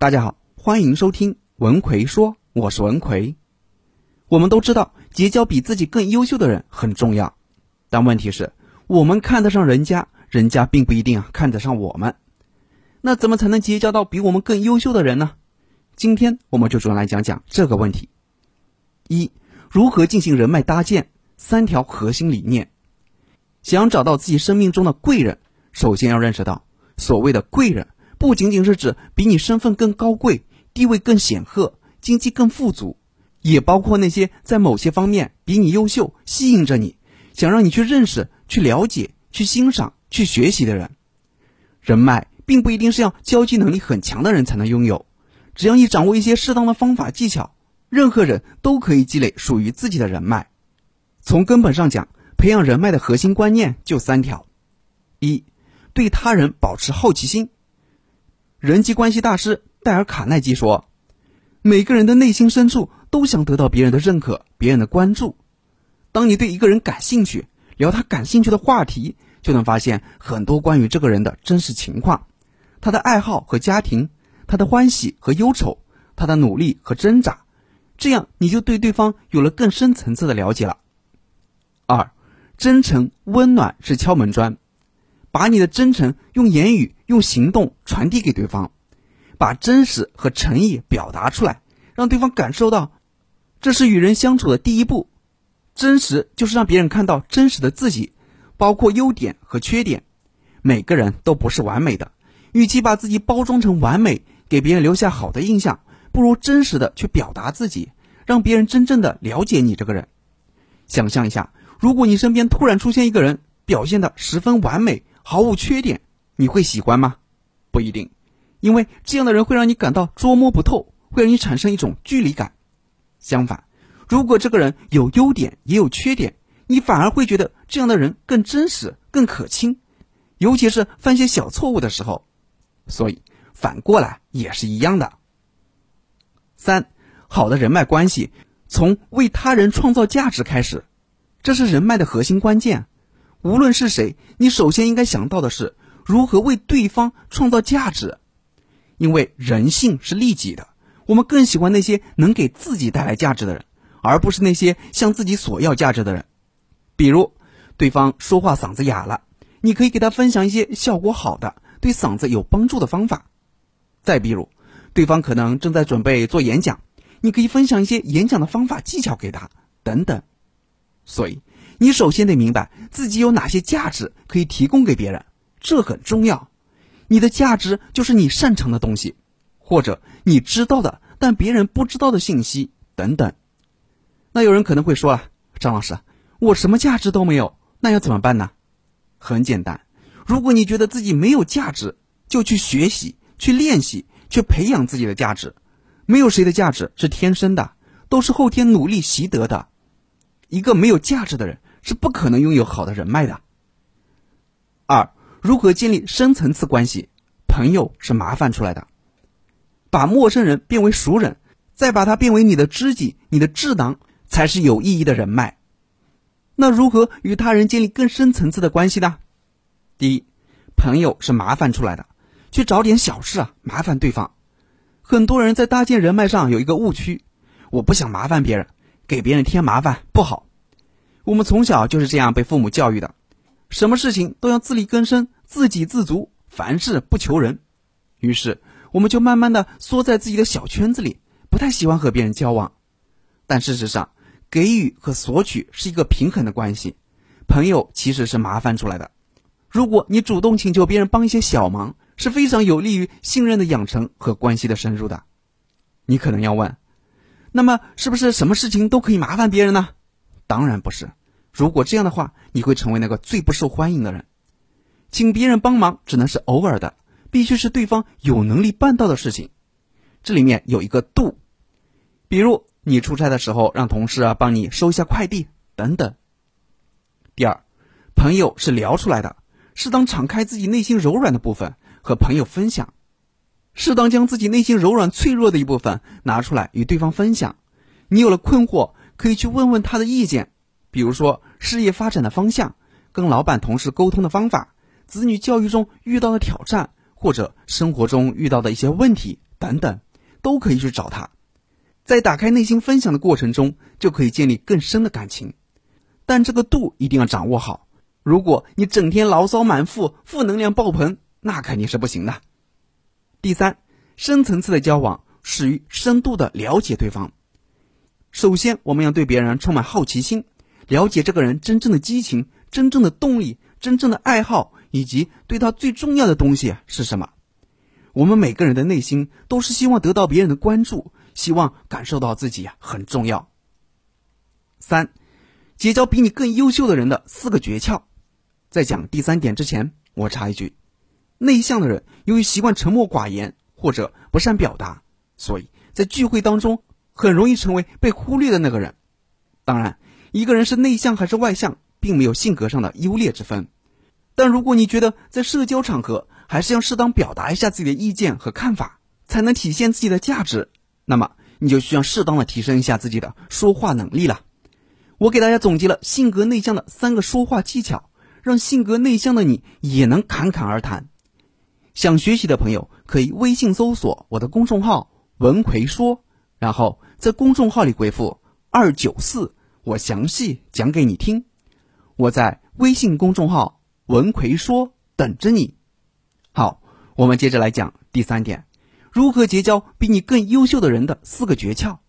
大家好，欢迎收听文奎说，我是文奎。我们都知道，结交比自己更优秀的人很重要，但问题是，我们看得上人家，人家并不一定啊看得上我们。那怎么才能结交到比我们更优秀的人呢？今天我们就主要来讲讲这个问题。一、如何进行人脉搭建？三条核心理念。想找到自己生命中的贵人，首先要认识到，所谓的贵人。不仅仅是指比你身份更高贵、地位更显赫、经济更富足，也包括那些在某些方面比你优秀、吸引着你、想让你去认识、去了解、去欣赏、去学习的人。人脉并不一定是要交际能力很强的人才能拥有，只要你掌握一些适当的方法技巧，任何人都可以积累属于自己的人脉。从根本上讲，培养人脉的核心观念就三条：一，对他人保持好奇心。人际关系大师戴尔·卡耐基说：“每个人的内心深处都想得到别人的认可、别人的关注。当你对一个人感兴趣，聊他感兴趣的话题，就能发现很多关于这个人的真实情况，他的爱好和家庭，他的欢喜和忧愁，他的努力和挣扎。这样你就对对方有了更深层次的了解了。”二，真诚温暖是敲门砖。把你的真诚用言语、用行动传递给对方，把真实和诚意表达出来，让对方感受到，这是与人相处的第一步。真实就是让别人看到真实的自己，包括优点和缺点。每个人都不是完美的，与其把自己包装成完美，给别人留下好的印象，不如真实的去表达自己，让别人真正的了解你这个人。想象一下，如果你身边突然出现一个人，表现的十分完美。毫无缺点，你会喜欢吗？不一定，因为这样的人会让你感到捉摸不透，会让你产生一种距离感。相反，如果这个人有优点也有缺点，你反而会觉得这样的人更真实、更可亲，尤其是犯些小错误的时候。所以反过来也是一样的。三，好的人脉关系从为他人创造价值开始，这是人脉的核心关键。无论是谁，你首先应该想到的是如何为对方创造价值，因为人性是利己的，我们更喜欢那些能给自己带来价值的人，而不是那些向自己索要价值的人。比如，对方说话嗓子哑了，你可以给他分享一些效果好的、对嗓子有帮助的方法；再比如，对方可能正在准备做演讲，你可以分享一些演讲的方法技巧给他，等等。所以。你首先得明白自己有哪些价值可以提供给别人，这很重要。你的价值就是你擅长的东西，或者你知道的但别人不知道的信息等等。那有人可能会说了，张老师，我什么价值都没有，那要怎么办呢？很简单，如果你觉得自己没有价值，就去学习、去练习、去培养自己的价值。没有谁的价值是天生的，都是后天努力习得的。一个没有价值的人。是不可能拥有好的人脉的。二，如何建立深层次关系？朋友是麻烦出来的，把陌生人变为熟人，再把他变为你的知己、你的智囊，才是有意义的人脉。那如何与他人建立更深层次的关系呢？第一，朋友是麻烦出来的，去找点小事啊麻烦对方。很多人在搭建人脉上有一个误区，我不想麻烦别人，给别人添麻烦不好。我们从小就是这样被父母教育的，什么事情都要自力更生、自给自足，凡事不求人。于是，我们就慢慢的缩在自己的小圈子里，不太喜欢和别人交往。但事实上，给予和索取是一个平衡的关系。朋友其实是麻烦出来的。如果你主动请求别人帮一些小忙，是非常有利于信任的养成和关系的深入的。你可能要问，那么是不是什么事情都可以麻烦别人呢？当然不是。如果这样的话，你会成为那个最不受欢迎的人。请别人帮忙只能是偶尔的，必须是对方有能力办到的事情。这里面有一个度，比如你出差的时候让同事啊帮你收一下快递等等。第二，朋友是聊出来的，适当敞开自己内心柔软的部分和朋友分享，适当将自己内心柔软脆弱的一部分拿出来与对方分享。你有了困惑，可以去问问他的意见。比如说事业发展的方向，跟老板同事沟通的方法，子女教育中遇到的挑战，或者生活中遇到的一些问题等等，都可以去找他。在打开内心分享的过程中，就可以建立更深的感情。但这个度一定要掌握好。如果你整天牢骚满腹、负能量爆棚，那肯定是不行的。第三，深层次的交往始于深度的了解对方。首先，我们要对别人充满好奇心，了解这个人真正的激情、真正的动力、真正的爱好，以及对他最重要的东西是什么。我们每个人的内心都是希望得到别人的关注。希望感受到自己呀很重要。三，结交比你更优秀的人的四个诀窍。在讲第三点之前，我插一句：内向的人由于习惯沉默寡言或者不善表达，所以在聚会当中很容易成为被忽略的那个人。当然，一个人是内向还是外向，并没有性格上的优劣之分。但如果你觉得在社交场合还是要适当表达一下自己的意见和看法，才能体现自己的价值。那么你就需要适当的提升一下自己的说话能力了。我给大家总结了性格内向的三个说话技巧，让性格内向的你也能侃侃而谈。想学习的朋友可以微信搜索我的公众号“文奎说”，然后在公众号里回复“二九四”，我详细讲给你听。我在微信公众号“文奎说”等着你。好，我们接着来讲第三点。如何结交比你更优秀的人的四个诀窍？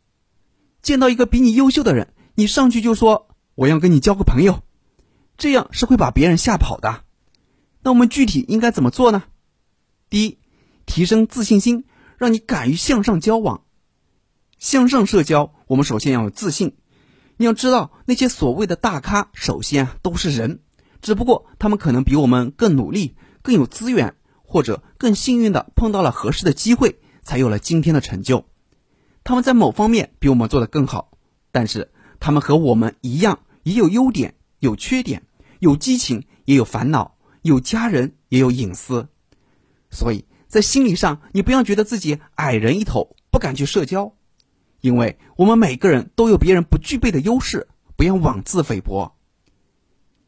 见到一个比你优秀的人，你上去就说我要跟你交个朋友，这样是会把别人吓跑的。那我们具体应该怎么做呢？第一，提升自信心，让你敢于向上交往。向上社交，我们首先要有自信。你要知道，那些所谓的大咖，首先都是人，只不过他们可能比我们更努力，更有资源。或者更幸运的碰到了合适的机会，才有了今天的成就。他们在某方面比我们做得更好，但是他们和我们一样，也有优点，有缺点，有激情，也有烦恼，有家人，也有隐私。所以在心理上，你不要觉得自己矮人一头，不敢去社交，因为我们每个人都有别人不具备的优势，不要妄自菲薄。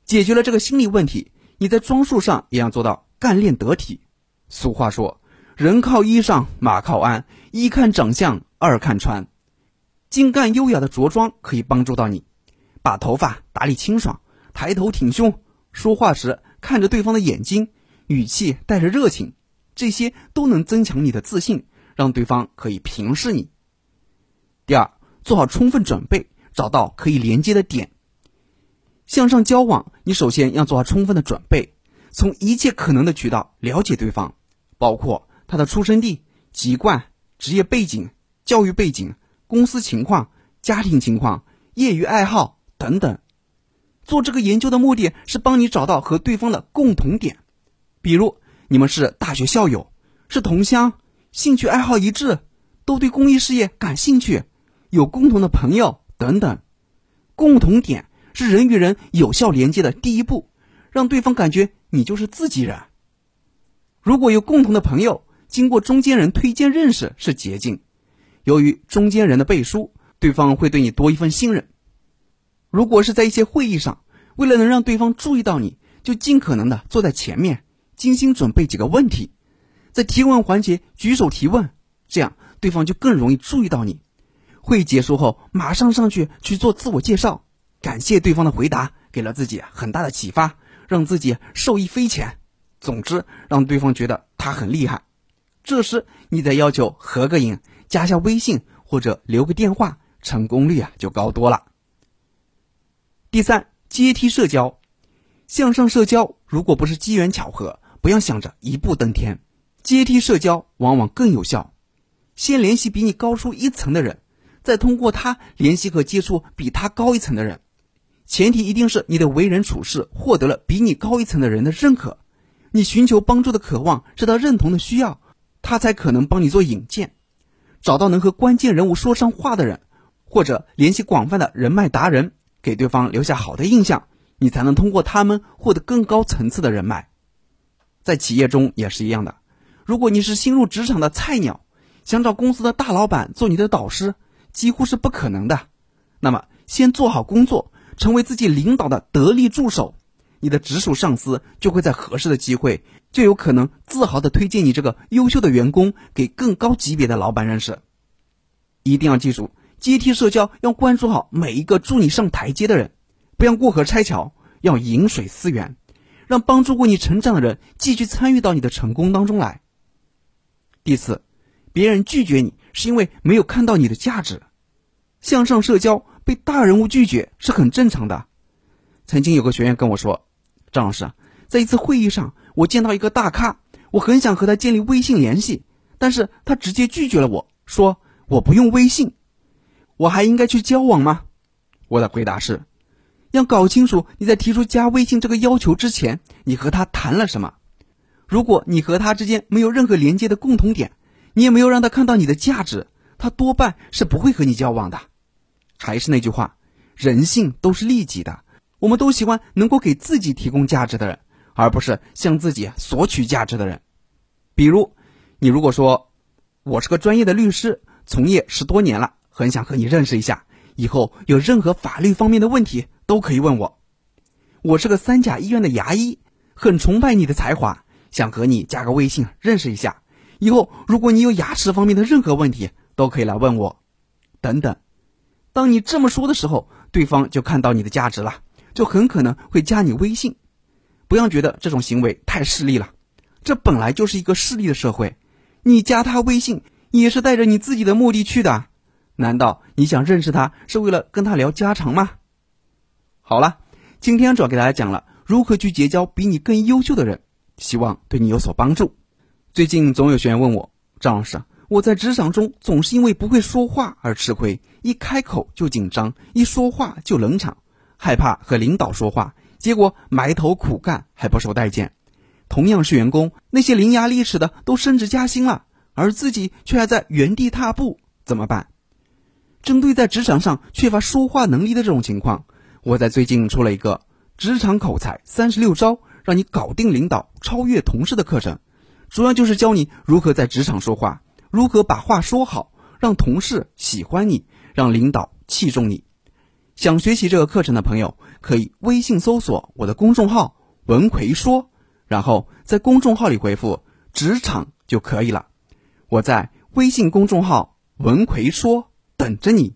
解决了这个心理问题，你在装束上也要做到干练得体。俗话说：“人靠衣裳，马靠鞍。一看长相，二看穿。精干优雅的着装可以帮助到你，把头发打理清爽，抬头挺胸，说话时看着对方的眼睛，语气带着热情，这些都能增强你的自信，让对方可以平视你。第二，做好充分准备，找到可以连接的点。向上交往，你首先要做好充分的准备，从一切可能的渠道了解对方。包括他的出生地、籍贯、职业背景、教育背景、公司情况、家庭情况、业余爱好等等。做这个研究的目的是帮你找到和对方的共同点，比如你们是大学校友，是同乡，兴趣爱好一致，都对公益事业感兴趣，有共同的朋友等等。共同点是人与人有效连接的第一步，让对方感觉你就是自己人。如果有共同的朋友，经过中间人推荐认识是捷径。由于中间人的背书，对方会对你多一份信任。如果是在一些会议上，为了能让对方注意到你，就尽可能的坐在前面，精心准备几个问题，在提问环节举手提问，这样对方就更容易注意到你。会议结束后，马上上去去做自我介绍，感谢对方的回答，给了自己很大的启发，让自己受益匪浅。总之，让对方觉得他很厉害。这时，你再要求合个影、加下微信或者留个电话，成功率啊就高多了。第三，阶梯社交，向上社交，如果不是机缘巧合，不要想着一步登天。阶梯社交往往更有效。先联系比你高出一层的人，再通过他联系和接触比他高一层的人。前提一定是你的为人处事获得了比你高一层的人的认可。你寻求帮助的渴望是他认同的需要，他才可能帮你做引荐，找到能和关键人物说上话的人，或者联系广泛的人脉达人，给对方留下好的印象，你才能通过他们获得更高层次的人脉。在企业中也是一样的，如果你是新入职场的菜鸟，想找公司的大老板做你的导师，几乎是不可能的。那么，先做好工作，成为自己领导的得力助手。你的直属上司就会在合适的机会，就有可能自豪的推荐你这个优秀的员工给更高级别的老板认识。一定要记住，阶梯社交要关注好每一个助你上台阶的人，不要过河拆桥，要饮水思源，让帮助过你成长的人继续参与到你的成功当中来。第四，别人拒绝你是因为没有看到你的价值。向上社交被大人物拒绝是很正常的。曾经有个学员跟我说：“张老师，在一次会议上，我见到一个大咖，我很想和他建立微信联系，但是他直接拒绝了我，说我不用微信，我还应该去交往吗？”我的回答是：要搞清楚你在提出加微信这个要求之前，你和他谈了什么。如果你和他之间没有任何连接的共同点，你也没有让他看到你的价值，他多半是不会和你交往的。还是那句话，人性都是利己的，我们都喜欢能够给自己提供价值的人，而不是向自己索取价值的人。比如，你如果说我是个专业的律师，从业十多年了，很想和你认识一下，以后有任何法律方面的问题都可以问我。我是个三甲医院的牙医，很崇拜你的才华。想和你加个微信认识一下，以后如果你有牙齿方面的任何问题，都可以来问我，等等。当你这么说的时候，对方就看到你的价值了，就很可能会加你微信。不要觉得这种行为太势利了，这本来就是一个势利的社会。你加他微信也是带着你自己的目的去的，难道你想认识他是为了跟他聊家常吗？好了，今天主要给大家讲了如何去结交比你更优秀的人。希望对你有所帮助。最近总有学员问我，张老师，我在职场中总是因为不会说话而吃亏，一开口就紧张，一说话就冷场，害怕和领导说话，结果埋头苦干还不受待见。同样是员工，那些伶牙俐齿的都升职加薪了，而自己却还在原地踏步，怎么办？针对在职场上缺乏说话能力的这种情况，我在最近出了一个职场口才三十六招。让你搞定领导、超越同事的课程，主要就是教你如何在职场说话，如何把话说好，让同事喜欢你，让领导器重你。想学习这个课程的朋友，可以微信搜索我的公众号“文奎说”，然后在公众号里回复“职场”就可以了。我在微信公众号“文奎说”等着你。